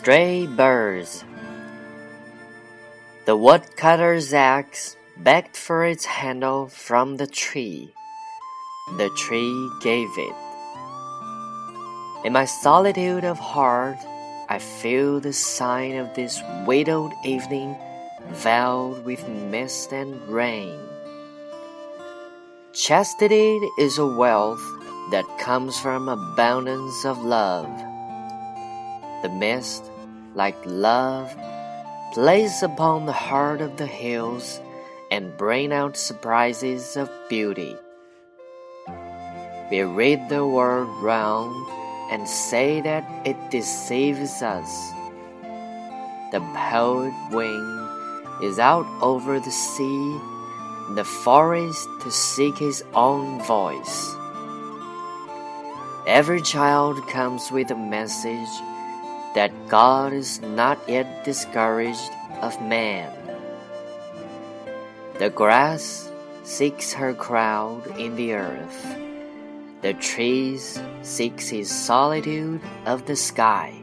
Stray birds. The woodcutter's axe begged for its handle from the tree. The tree gave it. In my solitude of heart, I feel the sign of this widowed evening veiled with mist and rain. Chastity is a wealth that comes from abundance of love. The mist, like love, plays upon the heart of the hills and bring out surprises of beauty. We read the world round and say that it deceives us. The poet wing is out over the sea, the forest to seek his own voice. Every child comes with a message that God is not yet discouraged of man. The grass seeks her crowd in the earth. The trees seeks his solitude of the sky.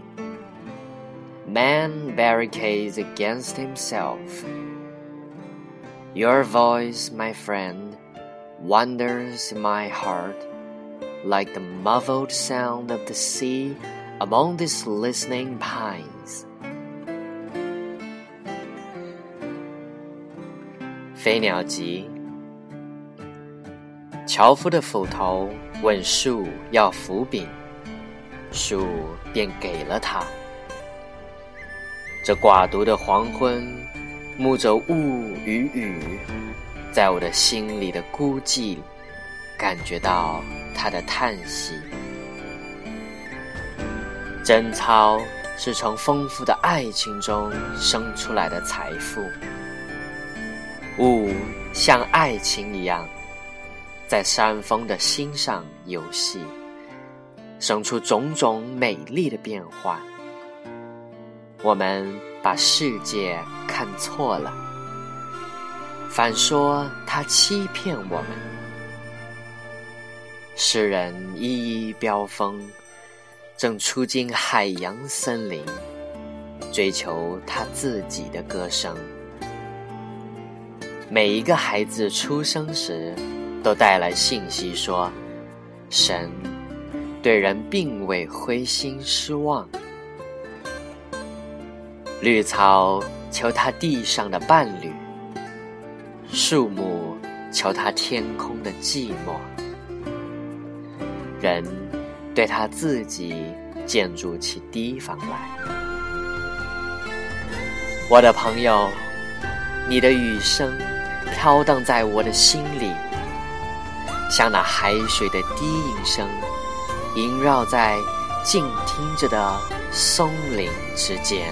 Man barricades against himself. Your voice, my friend, wanders my heart like the muffled sound of the sea among these listening pines. 飞鸟集，樵夫的斧头问树要斧柄，树便给了他。这寡独的黄昏，沐着雾与雨，在我的心里的孤寂，感觉到他的叹息。贞操是从丰富的爱情中生出来的财富。雾像爱情一样，在山峰的心上游戏，生出种种美丽的变化。我们把世界看错了，反说他欺骗我们。诗人一一飙风，正出进海洋森林，追求他自己的歌声。每一个孩子出生时，都带来信息说，神对人并未灰心失望。绿草求他地上的伴侣，树木求他天空的寂寞，人对他自己建筑起堤防来。我的朋友，你的雨声。飘荡在我的心里，像那海水的低吟声，萦绕在静听着的松林之间。